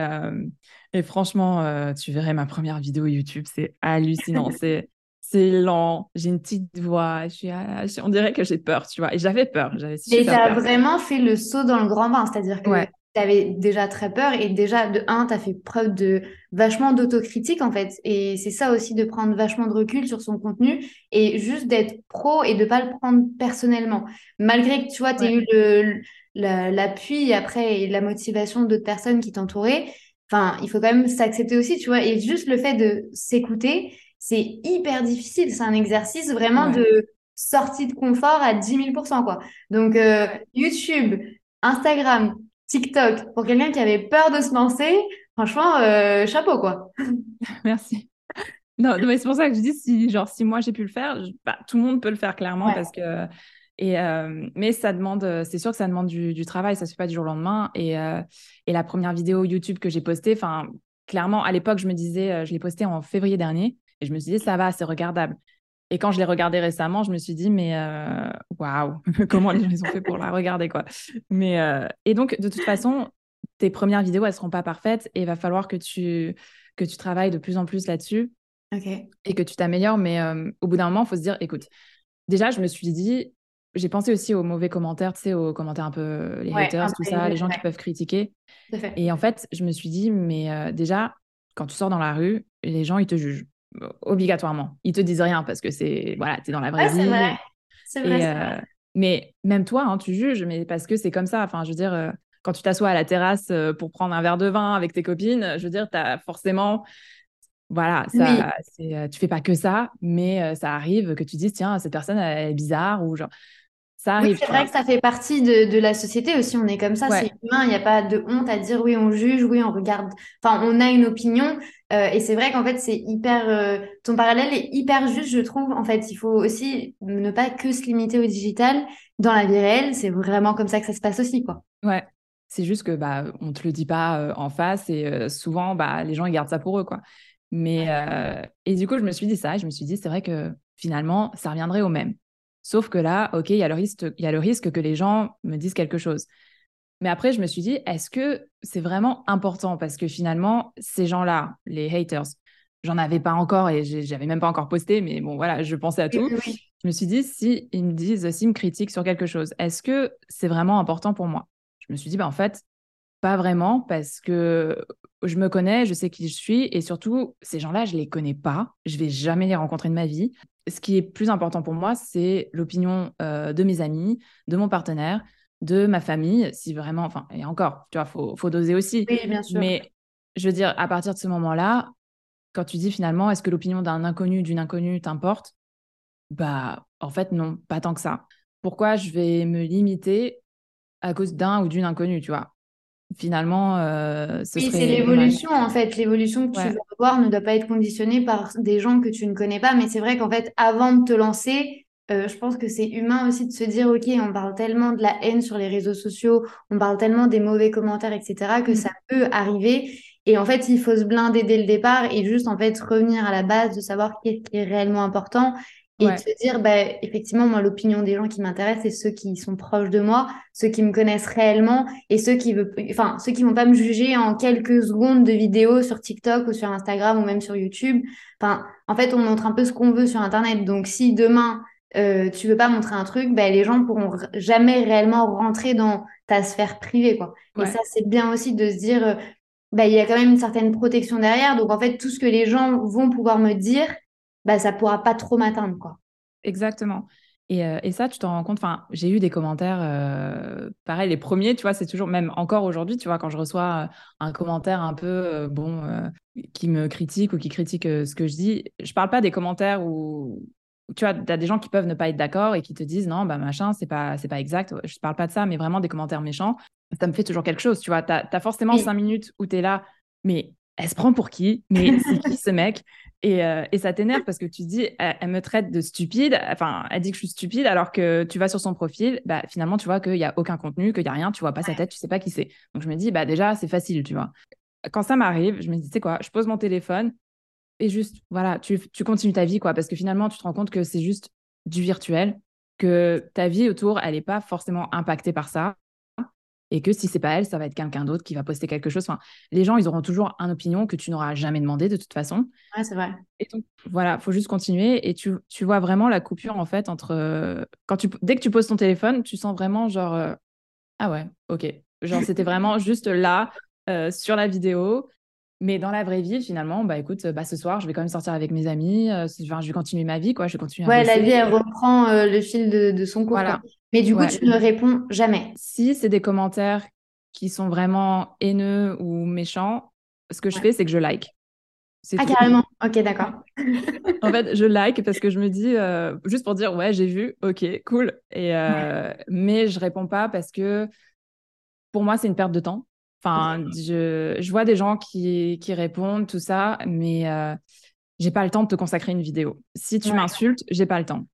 et franchement, tu verrais ma première vidéo YouTube, c'est hallucinant. c'est c'est lent, j'ai une petite voix, je on dirait que j'ai peur, tu vois. Et j'avais peur, j'avais Et tu as vraiment fait le saut dans le grand bain, c'est-à-dire que tu avais déjà très peur et déjà, de un, tu as fait preuve de vachement d'autocritique, en fait. Et c'est ça aussi de prendre vachement de recul sur son contenu et juste d'être pro et de pas le prendre personnellement. Malgré que, tu vois, tu as eu l'appui après et la motivation d'autres personnes qui t'entouraient, enfin, il faut quand même s'accepter aussi, tu vois. Et juste le fait de s'écouter, c'est hyper difficile. C'est un exercice vraiment de sortie de confort à 10 000 quoi. Donc, euh, YouTube, Instagram, TikTok, pour quelqu'un qui avait peur de se lancer, franchement, euh, chapeau, quoi. Merci. Non, mais c'est pour ça que je dis, si, genre, si moi j'ai pu le faire, bah, tout le monde peut le faire clairement parce que. Et, euh, mais ça demande, c'est sûr que ça demande du, travail, ça se fait pas du jour au lendemain. Et, et la première vidéo YouTube que j'ai postée, enfin, clairement, à l'époque, je me disais, je l'ai postée en février dernier. Et je me suis dit, ça va, c'est regardable. Et quand je l'ai regardé récemment, je me suis dit, mais euh, waouh, comment les gens ont fait pour la regarder, quoi. Mais, euh, et donc, de toute façon, tes premières vidéos, elles ne seront pas parfaites et il va falloir que tu, que tu travailles de plus en plus là-dessus et que tu t'améliores. Mais euh, au bout d'un moment, il faut se dire, écoute, déjà, je me suis dit, j'ai pensé aussi aux mauvais commentaires, tu sais, aux commentaires un peu, les haters, tout ça, les gens qui peuvent critiquer. Et en fait, je me suis dit, mais déjà, quand tu sors dans la rue, les gens, ils te jugent obligatoirement. Ils te disent rien parce que c'est voilà, tu es dans la vraie vie. C'est vrai. Euh, mais même toi, hein, tu juges, mais parce que c'est comme ça. Enfin, je veux dire, euh, quand tu t'assois à la terrasse euh, pour prendre un verre de vin avec tes copines, je veux dire, tu as forcément. Voilà, ça, c'est, tu fais pas que ça, mais ça arrive que tu dises, tiens, cette personne elle est bizarre ou genre. Ça arrive. c'est vrai que ça fait partie de, de, la société aussi. On est comme ça, c'est humain. Il n'y a pas de honte à dire oui, on juge, oui, on regarde. Enfin, on a une opinion. Euh, et c'est vrai qu'en fait, c'est hyper. Euh, ton parallèle est hyper juste, je trouve. En fait, il faut aussi ne pas que se limiter au digital. Dans la vie réelle, c'est vraiment comme ça que ça se passe aussi, quoi. Ouais. C'est juste que bah on te le dit pas euh, en face et souvent bah les gens ils gardent ça pour eux quoi. Mais et du coup je me suis dit ça, je me suis dit c'est vrai que finalement ça reviendrait au même. Sauf que là, ok, il y a le risque, il y a le risque que les gens me disent quelque chose. Mais après, je me suis dit, est-ce que c'est vraiment important? Parce que finalement, ces gens-là, les haters, j'en avais pas encore et j'avais même pas encore posté, mais bon, voilà, je pensais à tout. Je me suis dit, si ils me disent, s'ils me critiquent sur quelque chose, est-ce que c'est vraiment important pour moi? Je me suis dit, bah, en fait, pas vraiment, parce que je me connais, je sais qui je suis, et surtout, ces gens-là, je les connais pas, je vais jamais les rencontrer de ma vie. Ce qui est plus important pour moi, c'est l'opinion euh, de mes amis, de mon partenaire, de ma famille, si vraiment, enfin, et encore, tu vois, faut, faut doser aussi. Oui, bien sûr. Mais je veux dire, à partir de ce moment-là, quand tu dis finalement, est-ce que l'opinion d'un inconnu, d'une inconnue t'importe? Bah, en fait, non, pas tant que ça. Pourquoi je vais me limiter à cause d'un ou d'une inconnue, tu vois? Finalement, euh, ce oui, c'est l'évolution en fait. L'évolution que tu veux avoir ne doit pas être conditionnée par des gens que tu ne connais pas. Mais c'est vrai qu'en fait, avant de te lancer, euh, je pense que c'est humain aussi de se dire, OK, on parle tellement de la haine sur les réseaux sociaux, on parle tellement des mauvais commentaires, etc., que mm. ça peut arriver. Et en fait, il faut se blinder dès le départ et juste, en fait, revenir à la base de savoir ce qui est réellement important et de se dire, bah, effectivement, moi, l'opinion des gens qui m'intéressent, c'est ceux qui sont proches de moi, ceux qui me connaissent réellement et ceux qui veulent, enfin, ceux qui vont pas me juger en quelques secondes de vidéo sur TikTok ou sur Instagram ou même sur YouTube. Enfin, en fait, on montre un peu ce qu'on veut sur Internet. Donc, si demain, euh, tu veux pas montrer un truc, bah, les gens pourront jamais réellement rentrer dans ta sphère privée, quoi. Et ça, c'est bien aussi de se dire, euh, bah, il y a quand même une certaine protection derrière. Donc, en fait, tout ce que les gens vont pouvoir me dire, bah, ça pourra pas trop m'atteindre, quoi. Exactement. Et, euh, et, ça, tu t'en rends compte? Enfin, j'ai eu des commentaires, euh, pareil, les premiers, tu vois, c'est toujours, même encore aujourd'hui, tu vois, quand je reçois un commentaire un peu, bon, qui me critique ou qui critique ce que je dis, je parle pas des commentaires où, tu vois, tu as des gens qui peuvent ne pas être d'accord et qui te disent non, bah machin, c'est pas, c'est pas exact. Je ne parle pas de ça, mais vraiment des commentaires méchants. Ça me fait toujours quelque chose, tu vois. Tu as, forcément cinq minutes où tu es là, mais elle se prend pour qui? Mais c'est qui ce mec? Et, euh, et, ça t'énerve parce que tu dis, elle, me traite de stupide, enfin, elle dit que je suis stupide, alors que tu vas sur son profil, bah, finalement, tu vois qu'il n'y a aucun contenu, qu'il n'y a rien, tu vois pas sa tête, tu sais pas qui c'est. Donc je me dis, bah, déjà, c'est facile, tu vois. Quand ça m'arrive, je me dis, tu sais quoi, je pose mon téléphone et juste, voilà, tu, tu continues ta vie, quoi, parce que finalement, tu te rends compte que c'est juste du virtuel, que ta vie autour, elle n'est pas forcément impactée par ça et que si c'est pas elle, ça va être quelqu'un d'autre qui va poster quelque chose. Enfin, les gens, ils auront toujours une opinion que tu n'auras jamais demandé de toute façon. Ouais, c'est vrai. Et donc, voilà, faut juste continuer et tu, tu vois vraiment la coupure en fait entre quand tu dès que tu poses ton téléphone, tu sens vraiment genre euh, ah ouais, ok, genre c'était vraiment juste là euh, sur la vidéo. Mais dans la vraie vie, finalement, bah écoute, bah, ce soir, je vais quand même sortir avec mes amis. Euh, je vais continuer ma vie, quoi. Je vais continuer. Ouais, la vie, elle reprend le fil de, de son cours. Voilà. Mais du coup, tu ne réponds jamais. Si c'est des commentaires qui sont vraiment haineux ou méchants, ce que je fais, c'est que je like. Ah, carrément. Ok, d'accord. en fait, je like parce que je me dis, euh, juste pour dire, ouais, j'ai vu, ok, cool. Et, euh, Mais je réponds pas parce que pour moi, c'est une perte de temps. Enfin, je, je vois des gens qui, qui répondent, tout ça, mais euh, j'ai pas le temps de te consacrer une vidéo. Si tu m'insultes, j'ai pas le temps.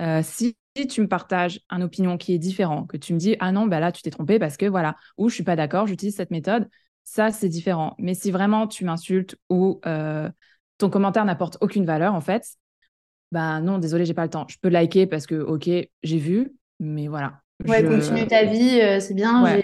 Euh, si tu me partages une opinion qui est différente, que tu me dis ah non bah là tu t'es trompé parce que voilà ou je suis pas d'accord, j'utilise cette méthode, ça c'est différent. Mais si vraiment tu m'insultes ou euh, ton commentaire n'apporte aucune valeur en fait, bah non désolé j'ai pas le temps. Je peux liker parce que ok j'ai vu, mais voilà. Ouais continue ta vie, euh, c'est bien.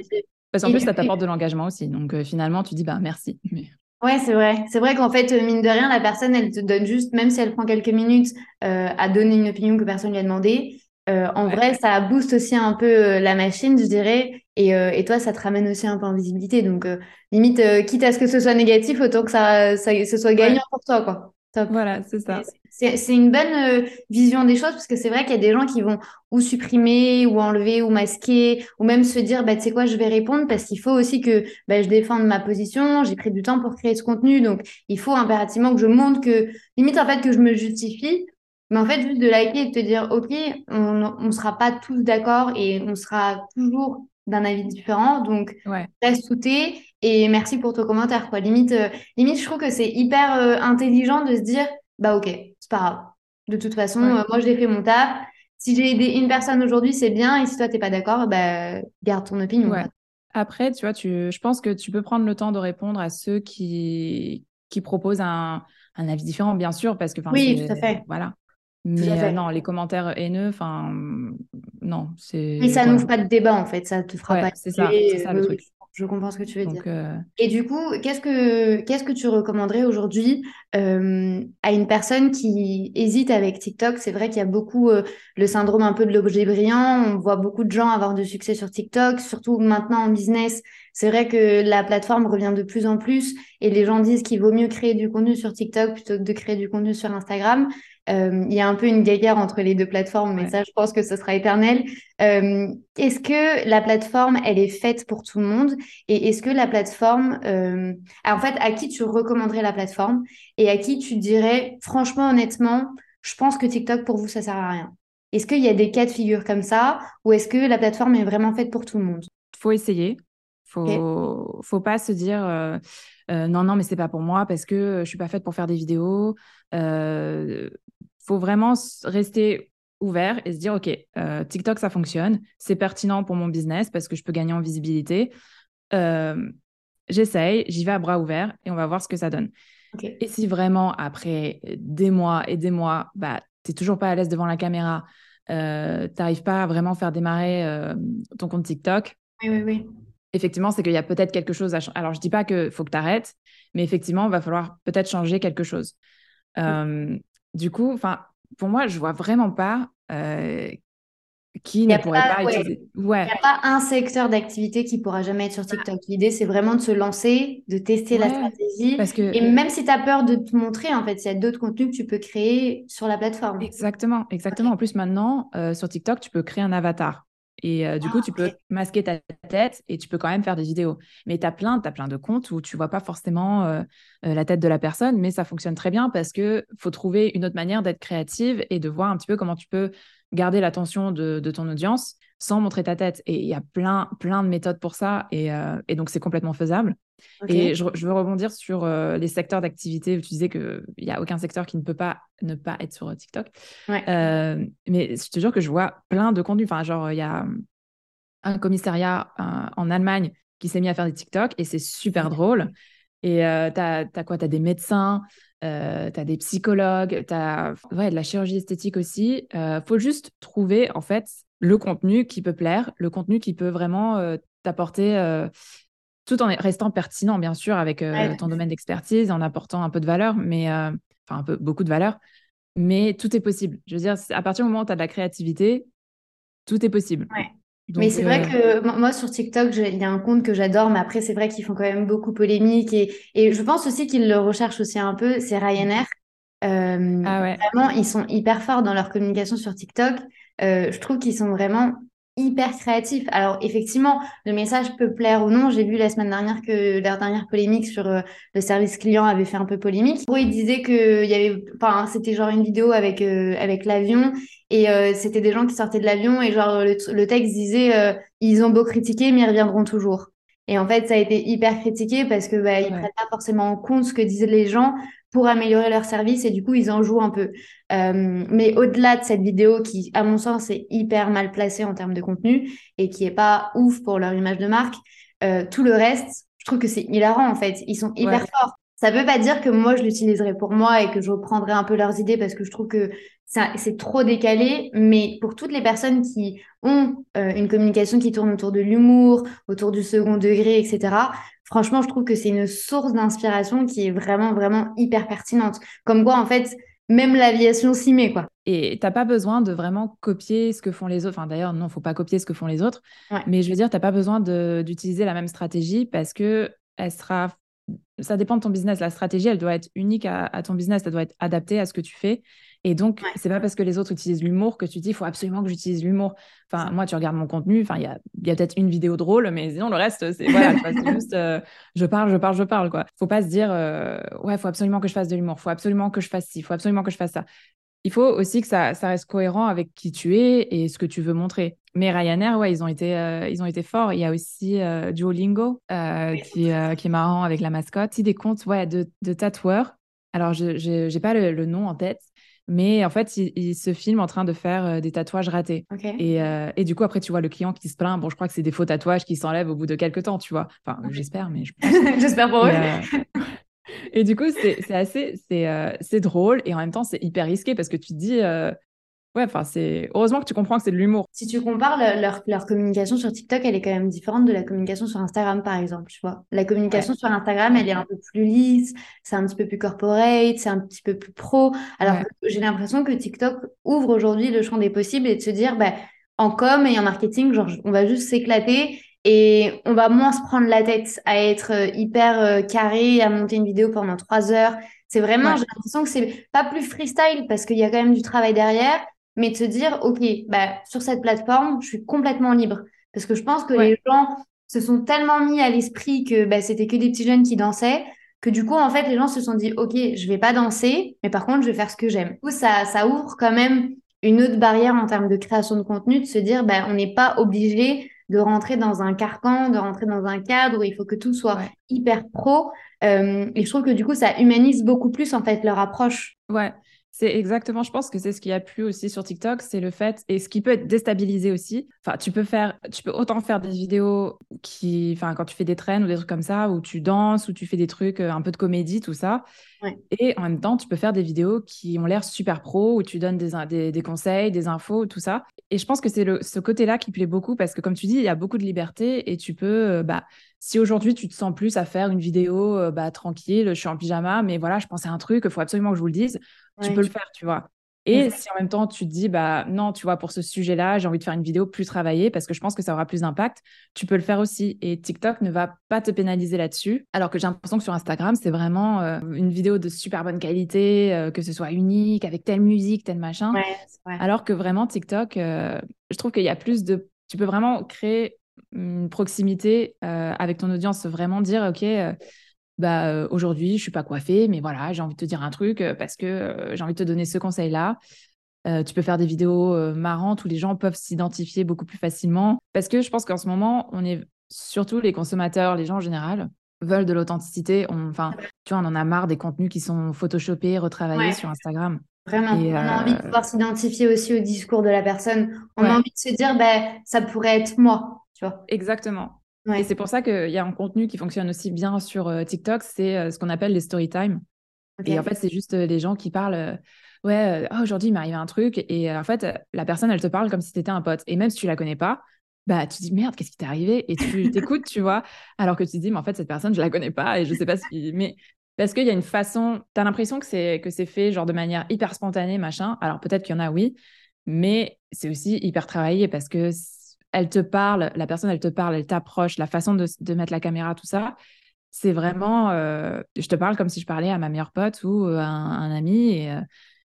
Parce qu'en plus ça t'apporte de l'engagement aussi, donc finalement tu dis bah merci. Mais... Ouais, c'est vrai. C'est vrai qu'en fait, mine de rien, la personne, elle te donne juste, même si elle prend quelques minutes à donner une opinion que personne lui a demandé, euh, en vrai, ça booste aussi un peu euh, la machine, je dirais. Et, euh, et, toi, ça te ramène aussi un peu en visibilité. Donc, limite, quitte à ce que ce soit négatif, autant que ça, ça ce soit gagnant pour toi, quoi. Voilà, c'est ça. C'est une bonne vision des choses parce que c'est vrai qu'il y a des gens qui vont ou supprimer, ou enlever, ou masquer, ou même se dire, bah, tu sais quoi, je vais répondre parce qu'il faut aussi que bah, je défende ma position. J'ai pris du temps pour créer ce contenu. Donc, il faut impérativement que je montre que, limite, en fait, que je me justifie mais en fait, juste de liker et de te dire, OK, on ne sera pas tous d'accord et on sera toujours d'un avis différent. Donc, reste tout et merci pour ton commentaire. Quoi. Limite, euh, limite, je trouve que c'est hyper euh, intelligent de se dire, bah OK, c'est pas grave. De toute façon, euh, moi, je l'ai fait mon taf. Si j'ai aidé une personne aujourd'hui, c'est bien. Et si toi, tu n'es pas d'accord, bah, garde ton opinion. Après, tu vois, tu, je pense que tu peux prendre le temps de répondre à ceux qui, qui proposent un, un avis différent, bien sûr, parce que... Oui, tout à fait. Voilà. Mais euh, non, les commentaires haineux, enfin, non, c'est. Mais ça n'ouvre pas de débat en fait, ça te fera pas. C'est ça, c'est ça le truc. Je comprends ce que tu veux dire. Euh, Et du coup, qu'est-ce que qu'est-ce que tu recommanderais aujourd'hui euh, à une personne qui hésite avec TikTok? C'est vrai qu'il y a beaucoup le syndrome un peu de l'objet brillant. On voit beaucoup de gens avoir de succès sur TikTok, surtout maintenant en business. C'est vrai que la plateforme revient de plus en plus et les gens disent qu'il vaut mieux créer du contenu sur TikTok plutôt que de créer du contenu sur Instagram. Euh, il y a un peu une guéguerre entre les deux plateformes, mais ça, je pense que ce sera éternel. Euh, est-ce que la plateforme, elle est faite pour tout le monde? Et est-ce que la plateforme, euh... en fait, à qui tu recommanderais la plateforme? Et à qui tu dirais, franchement, honnêtement, je pense que TikTok pour vous, ça sert à rien. Est-ce qu'il y a des cas de figure comme ça? Ou est-ce que la plateforme est vraiment faite pour tout le monde? Faut essayer. Faut, faut pas se dire euh, non, non, mais c'est pas pour moi parce que je suis pas faite pour faire des vidéos. Euh, faut vraiment rester ouvert et se dire, OK, euh, TikTok, ça fonctionne, c'est pertinent pour mon business parce que je peux gagner en visibilité. Euh, j'essaye, j'y vais à bras ouverts et on va voir ce que ça donne. Et si vraiment, après des mois et des mois, bah, tu n'es toujours pas à l'aise devant la caméra, euh, tu n'arrives pas à vraiment faire démarrer euh, ton compte TikTok, oui, oui, oui. effectivement, c'est qu'il y a peut-être quelque chose à changer. Alors, je ne dis pas qu'il faut que tu arrêtes, mais effectivement, il va falloir peut-être changer quelque chose. Du coup, enfin, pour moi, je vois vraiment pas euh, qui ne pourrait pas, utiliser. Ouais. Il n'y a pas un secteur d'activité qui pourra jamais être sur TikTok. L'idée, c'est vraiment de se lancer, de tester la stratégie. Parce que... Et même si tu as peur de te montrer, en fait, il y a d'autres contenus que tu peux créer sur la plateforme. Exactement, exactement. En plus, maintenant, euh, sur TikTok, tu peux créer un avatar. Et euh, du coup, ah, tu peux masquer ta tête et tu peux quand même faire des vidéos. Mais tu as plein, as plein de comptes où tu vois pas forcément euh, euh, la tête de la personne, mais ça fonctionne très bien parce que faut trouver une autre manière d'être créative et de voir un petit peu comment tu peux garder l'attention de, ton audience sans montrer ta tête. Et il y a plein, plein de méthodes pour ça. Et, et donc, c'est complètement faisable. Et je, veux rebondir sur les secteurs d'activité. Tu disais qu'il n'y a aucun secteur qui ne peut pas ne pas être sur TikTok. mais je te jure que je vois plein de contenus. Enfin, genre, il y a un commissariat en Allemagne qui s'est mis à faire des TikTok et c'est super drôle. Et tu as, quoi? Tu as des médecins, euh, tu as des psychologues, tu as ouais, de la chirurgie esthétique aussi. Il euh, faut juste trouver en fait le contenu qui peut plaire, le contenu qui peut vraiment euh, t'apporter, tout en restant pertinent bien sûr avec ton domaine d'expertise, en apportant un peu de valeur, mais enfin un peu beaucoup de valeur. Mais tout est possible. Je veux dire, à partir du moment où tu as de la créativité, tout est possible mais c'est vrai euh, que moi sur TikTok, il y a un compte que j'adore, mais après c'est vrai qu'ils font quand même beaucoup polémique et, et je pense aussi qu'ils le recherchent aussi un peu, c'est Ryanair. Euh, ah ouais. Vraiment, ils sont hyper forts dans leur communication sur TikTok. Euh, je trouve qu'ils sont vraiment hyper créatif. Alors effectivement, le message peut plaire ou non. J'ai vu la semaine dernière que leur dernière polémique sur euh, le service client avait fait un peu polémique. Où ils disaient que il y avait, enfin c'était genre une vidéo avec euh, avec l'avion et euh, c'était des gens qui sortaient de l'avion et genre le, texte disait ils ont beau critiquer mais ils reviendront toujours. Et en fait, ça a été hyper critiqué parce que bah, ils prennent pas forcément en compte ce que disent les gens pour améliorer leur service et du coup ils en jouent un peu. Euh, mais au-delà de cette vidéo qui, à mon sens, est hyper mal placée en termes de contenu et qui est pas ouf pour leur image de marque, euh, tout le reste, je trouve que c'est hilarant en fait. Ils sont hyper forts. Ça veut pas dire que moi je l'utiliserai pour moi et que je reprendrai un peu leurs idées parce que je trouve que c'est trop décalé, mais pour toutes les personnes qui ont euh, une communication qui tourne autour de l'humour, autour du second degré, etc., franchement, je trouve que c'est une source d'inspiration qui est vraiment, vraiment hyper pertinente. Comme quoi, en fait, même l'aviation s'y met, quoi. Et t'as pas besoin de vraiment copier ce que font les autres. Enfin, d'ailleurs, non, faut pas copier ce que font les autres. Mais je veux dire, t'as pas besoin d'utiliser la même stratégie parce que elle sera. Ça dépend de ton business. La stratégie, elle doit être unique à, à ton business. Elle doit être adaptée à ce que tu fais. Et donc, c'est pas parce que les autres utilisent l'humour que tu dis, il faut absolument que j'utilise l'humour. Enfin, moi, tu regardes mon contenu, enfin, il y a, y a peut-être une vidéo drôle, mais sinon, le reste, c'est voilà, juste, euh, je parle, je parle, je parle, quoi. Faut pas se dire, euh, ouais, faut absolument que je fasse de l'humour, faut absolument que je fasse ci, faut absolument que je fasse ça. Il faut aussi que ça, ça reste cohérent avec qui tu es et ce que tu veux montrer. Mais Ryanair, ouais, ils ont été, euh, ils ont été forts. Il y a aussi Duolingo qui, qui est marrant avec la mascotte. Il des comptes, ouais, de, de tatoueurs. Alors, je n'ai pas le, nom en tête, mais en fait, il, se filme en train de faire euh, des tatouages ratés. Et, euh, et, du coup, après, tu vois le client qui se plaint. Bon, je crois que c'est des faux tatouages qui s'enlèvent au bout de quelques temps, tu vois. Enfin, j'espère, mais je J'espère pour eux. Euh, et du coup, c'est assez, c'est drôle et en même temps, c'est hyper risqué parce que tu te dis, Ouais, enfin, c'est heureusement que tu comprends que c'est de l'humour. Si tu compares leur, leur, communication sur TikTok, elle est quand même différente de la communication sur Instagram, par exemple, tu vois. La communication sur Instagram, elle est un peu plus lisse, c'est un petit peu plus corporate, c'est un petit peu plus pro. Alors j'ai l'impression que TikTok ouvre aujourd'hui le champ des possibles et de se dire, bah, en com et en marketing, genre, on va juste s'éclater et on va moins se prendre la tête à être euh, hyper euh, carré, à monter une vidéo pendant trois heures. C'est vraiment, j'ai l'impression que c'est pas plus freestyle parce qu'il y a quand même du travail derrière, mais de se dire, OK, bah, sur cette plateforme, je suis complètement libre. Parce que je pense que les gens se sont tellement mis à l'esprit que bah, c'était que des petits jeunes qui dansaient, que du coup, en fait, les gens se sont dit, OK, je vais pas danser, mais par contre, je vais faire ce que j'aime. Du coup, ça, ça ouvre quand même une autre barrière en termes de création de contenu, de se dire, bah, on n'est pas obligé de rentrer dans un carcan, de rentrer dans un cadre où il faut que tout soit hyper pro. Euh, et je trouve que du coup, ça humanise beaucoup plus en fait leur approche. Ouais, c'est exactement, je pense que c'est ce qui a plu aussi sur TikTok, c'est le fait, et ce qui peut être déstabilisé aussi. Enfin, tu peux faire, tu peux autant faire des vidéos qui, enfin, quand tu fais des traînes ou des trucs comme ça, où tu danses, où tu fais des trucs, euh, un peu de comédie, tout ça. Et en même temps, tu peux faire des vidéos qui ont l'air super pro, où tu donnes des, des, conseils, des infos, tout ça. Et je pense que c'est ce côté-là qui plaît beaucoup parce que, comme tu dis, il y a beaucoup de liberté et tu peux, euh, bah, si aujourd'hui tu te sens plus à faire une vidéo euh, bah, tranquille, je suis en pyjama, mais voilà, je pensais à un truc, il faut absolument que je vous le dise, tu peux le faire, tu vois. Et si en même temps tu te dis, bah non, tu vois, pour ce sujet-là, j'ai envie de faire une vidéo plus travaillée parce que je pense que ça aura plus d'impact, tu peux le faire aussi. Et TikTok ne va pas te pénaliser là-dessus. Alors que j'ai l'impression que sur Instagram, c'est vraiment euh, une vidéo de super bonne qualité, euh, que ce soit unique, avec telle musique, tel machin. Alors que vraiment, TikTok, euh, je trouve qu'il y a plus de. Tu peux vraiment créer une proximité avec ton audience, vraiment dire, OK bah euh, aujourd'hui je suis pas coiffée mais voilà j'ai envie de te dire un truc parce que euh, j'ai envie de te donner ce conseil là tu peux faire des vidéos marrantes où les gens peuvent s'identifier beaucoup plus facilement parce que je pense qu'en ce moment on est surtout les consommateurs les gens en général veulent de l'authenticité. Enfin, tu vois, on en a marre des contenus qui sont photoshopés, retravaillés sur Instagram. Vraiment, on a envie de pouvoir s'identifier aussi au discours de la personne. On a envie de se dire, ben, ça pourrait être moi, tu vois? Exactement. Et c'est pour ça qu'il y a un contenu qui fonctionne aussi bien sur TikTok, c'est ce qu'on appelle les story time. Et en fait, c'est juste des gens qui parlent ouais, oh, aujourd'hui, il m'est arrivé un truc. Et en fait, la personne, elle te parle comme si tu étais un pote. Et même si tu la connais pas, bah, tu te dis merde, qu'est-ce qui t'est arrivé? Et tu t'écoutes, tu vois. Alors que tu te dis, mais en fait, cette personne, je la connais pas et je sais pas si. Mais parce qu'il y a une façon, tu as l'impression que c'est, que c'est fait genre de manière hyper spontanée, machin. Alors peut-être qu'il y en a, oui, mais c'est aussi hyper travaillé parce que elle te parle, la personne, elle te parle, elle t'approche, la façon de, de, mettre la caméra, tout ça. C'est vraiment, euh, je te parle comme si je parlais à ma meilleure pote ou à un, ami. Et, euh,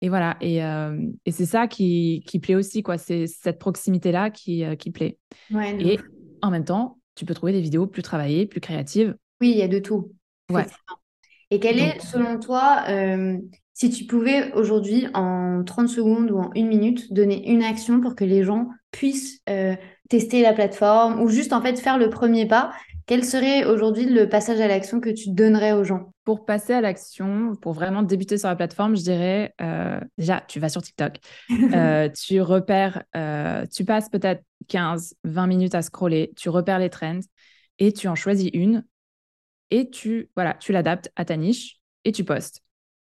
et voilà, et, euh, et c'est ça qui, qui, plaît aussi, quoi. C'est cette proximité-là qui, euh, qui plaît. et en même temps, tu peux trouver des vidéos plus travaillées, plus créatives. Oui, il y a de tout. Ouais. Et quelle est, selon toi, euh, si tu pouvais aujourd'hui, en 30 secondes ou en une minute, donner une action pour que les gens puissent tester la plateforme ou juste en fait faire le premier pas, quel serait aujourd'hui le passage à l'action que tu donnerais aux gens? Pour passer à l'action, pour vraiment débuter sur la plateforme, je dirais euh, déjà, tu vas sur TikTok, euh, tu repères, euh, tu passes peut-être 15, 20 minutes à scroller, tu repères les trends et tu en choisis une et tu voilà, tu l'adaptes à ta niche et tu postes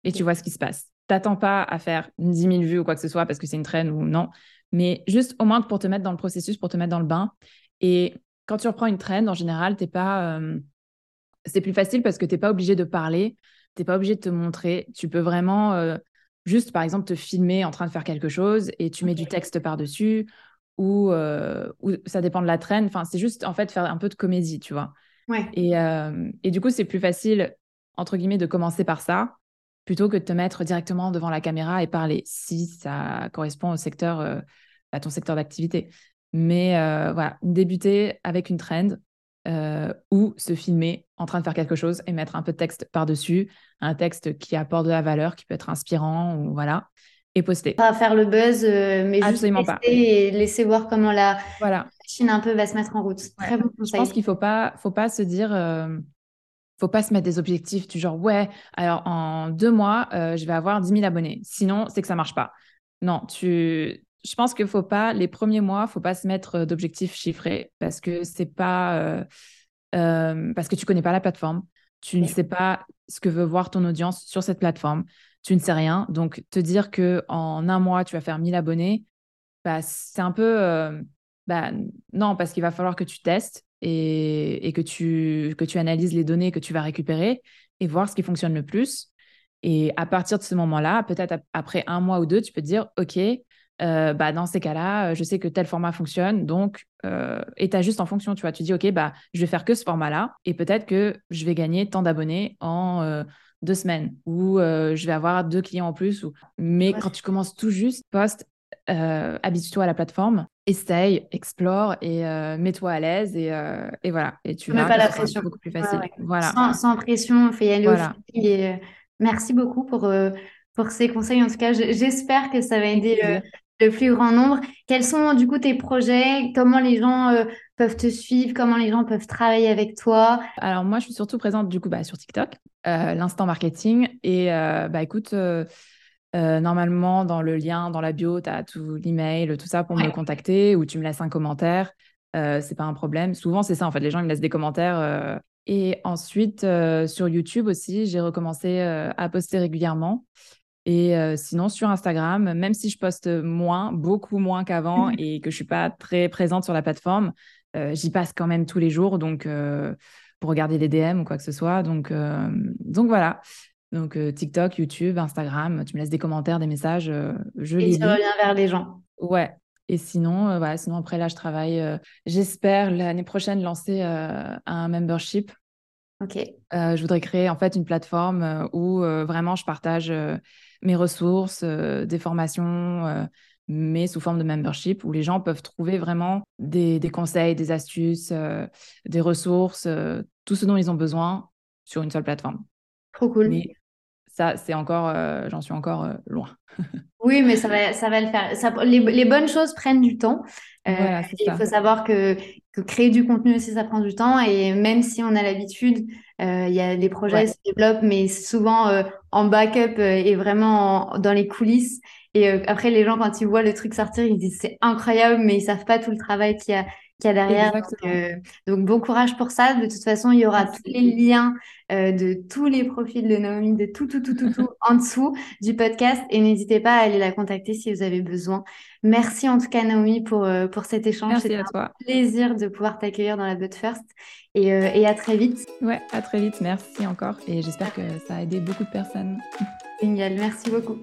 et tu vois ce qui se passe. T'attends pas à faire 10 000 vues ou quoi que ce soit parce que c'est une trend ou non, mais juste au moins pour te mettre dans le processus, pour te mettre dans le bain. Et quand tu reprends une trend, en général, t'es pas. Euh, c'est plus facile parce que tu n'es pas obligé de parler, tu n'es pas obligé de te montrer. Tu peux vraiment euh, juste, par exemple, te filmer en train de faire quelque chose et tu mets du texte par-dessus ou, euh, ou, ça dépend de la trend. Enfin, c'est juste, en fait, faire un peu de comédie, tu vois. Ouais. Et, et du coup, c'est plus facile, entre guillemets, de commencer par ça plutôt que de te mettre directement devant la caméra et parler si ça correspond au secteur, à ton secteur d'activité. Mais euh, voilà, débuter avec une trend euh, ou se filmer en train de faire quelque chose et mettre un peu de texte par-dessus, un texte qui apporte de la valeur, qui peut être inspirant ou voilà, et poster. Pas faire le buzz, euh, mais juste tester et laisser voir comment la voilà. machine un peu va se mettre en route. Très bon conseil. Je pense qu'il faut pas, faut pas se dire, faut pas se mettre des objectifs du genre ouais, alors en deux mois, je vais avoir 10 000 abonnés. Sinon, c'est que ça marche pas. Non, tu je pense qu'il faut pas, les premiers mois, faut pas se mettre euh, d'objectifs chiffrés parce que c'est pas, euh, euh, parce que tu connais pas la plateforme, tu ne sais pas ce que veut voir ton audience sur cette plateforme, tu ne sais rien. Donc, te dire que en un mois, tu vas faire 1000 abonnés, bah, c'est un peu, bah, non, parce qu'il va falloir que tu testes et, et, que, tu, que tu analyses les données que tu vas récupérer et voir ce qui fonctionne le plus. Et à partir de ce moment-là, peut-être après un mois ou deux, tu peux te dire, OK, euh, bah, dans ces cas-là, euh, je sais que tel format fonctionne, donc, euh, et tu juste en fonction, tu vois, tu dis, OK, bah, je vais faire que ce format-là, et peut-être que je vais gagner tant d'abonnés en euh, deux semaines, ou je vais avoir deux clients en plus. Ou... Mais quand tu commences tout juste, poste, habitue-toi à la plateforme, essaye, explore, et mets-toi à l'aise, et, et, voilà. Et tu mets pas la pression. beaucoup plus facile. Voilà. Sans, sans, pression, fais y aller au fil, et merci beaucoup pour pour ces conseils. En tout cas, j'espère que ça va aider le plus grand nombre. Quels sont du coup tes projets? Comment les gens euh, peuvent te suivre? Comment les gens peuvent travailler avec toi? Alors moi, je suis surtout présente du coup bah, sur TikTok, euh, l'instant marketing. Et euh, bah écoute, normalement dans le lien, dans la bio, tu as tout l'email, tout ça pour me contacter ou tu me laisses un commentaire. c'est pas un problème. Souvent, c'est ça en fait. Les gens ils me laissent des commentaires. Et ensuite, sur YouTube aussi, j'ai recommencé à poster régulièrement. Et euh, sinon, sur Instagram, même si je poste moins, beaucoup moins qu'avant et que je suis pas très présente sur la plateforme, euh, j'y passe quand même tous les jours, donc euh, pour regarder les DM ou quoi que ce soit. Donc, donc voilà. Donc TikTok, YouTube, Instagram, tu me laisses des commentaires, des messages, je et tu reviens vers les gens. Ouais. Et sinon, voilà, sinon après là, je travaille. J'espère l'année prochaine lancer un membership. Ok. je voudrais créer en fait une plateforme où vraiment je partage mes ressources, euh, des formations, euh, mais sous forme de membership, où les gens peuvent trouver vraiment des, conseils, des astuces, euh, des ressources, tout ce dont ils ont besoin sur une seule plateforme. Trop cool. Mais ça, c'est encore, j'en suis encore loin. oui, mais ça va, ça va le faire. Ça, les, bonnes choses prennent du temps. il faut savoir que, que, créer du contenu aussi, ça prend du temps. Et même si on a l'habitude, il y a des projets qui se développent, mais souvent en backup et vraiment dans les coulisses. Et après, les gens, quand ils voient le truc sortir, ils disent c'est incroyable, mais ils savent pas tout le travail qu'il y a qu'il y a derrière. Euh, donc, bon courage pour ça. De toute façon, il y aura tous les liens euh, de tous les profils de Naomi, de tout, tout, tout, tout, tout en dessous du podcast. Et n'hésitez pas à aller la contacter si vous avez besoin. Merci en tout cas, Naomi, pour, euh, pour cet échange. Merci à toi. Un plaisir de pouvoir t'accueillir dans la But First. Et, et à très vite. Ouais, à très vite. Merci encore. Et j'espère que ça a aidé beaucoup de personnes. Génial. Merci beaucoup.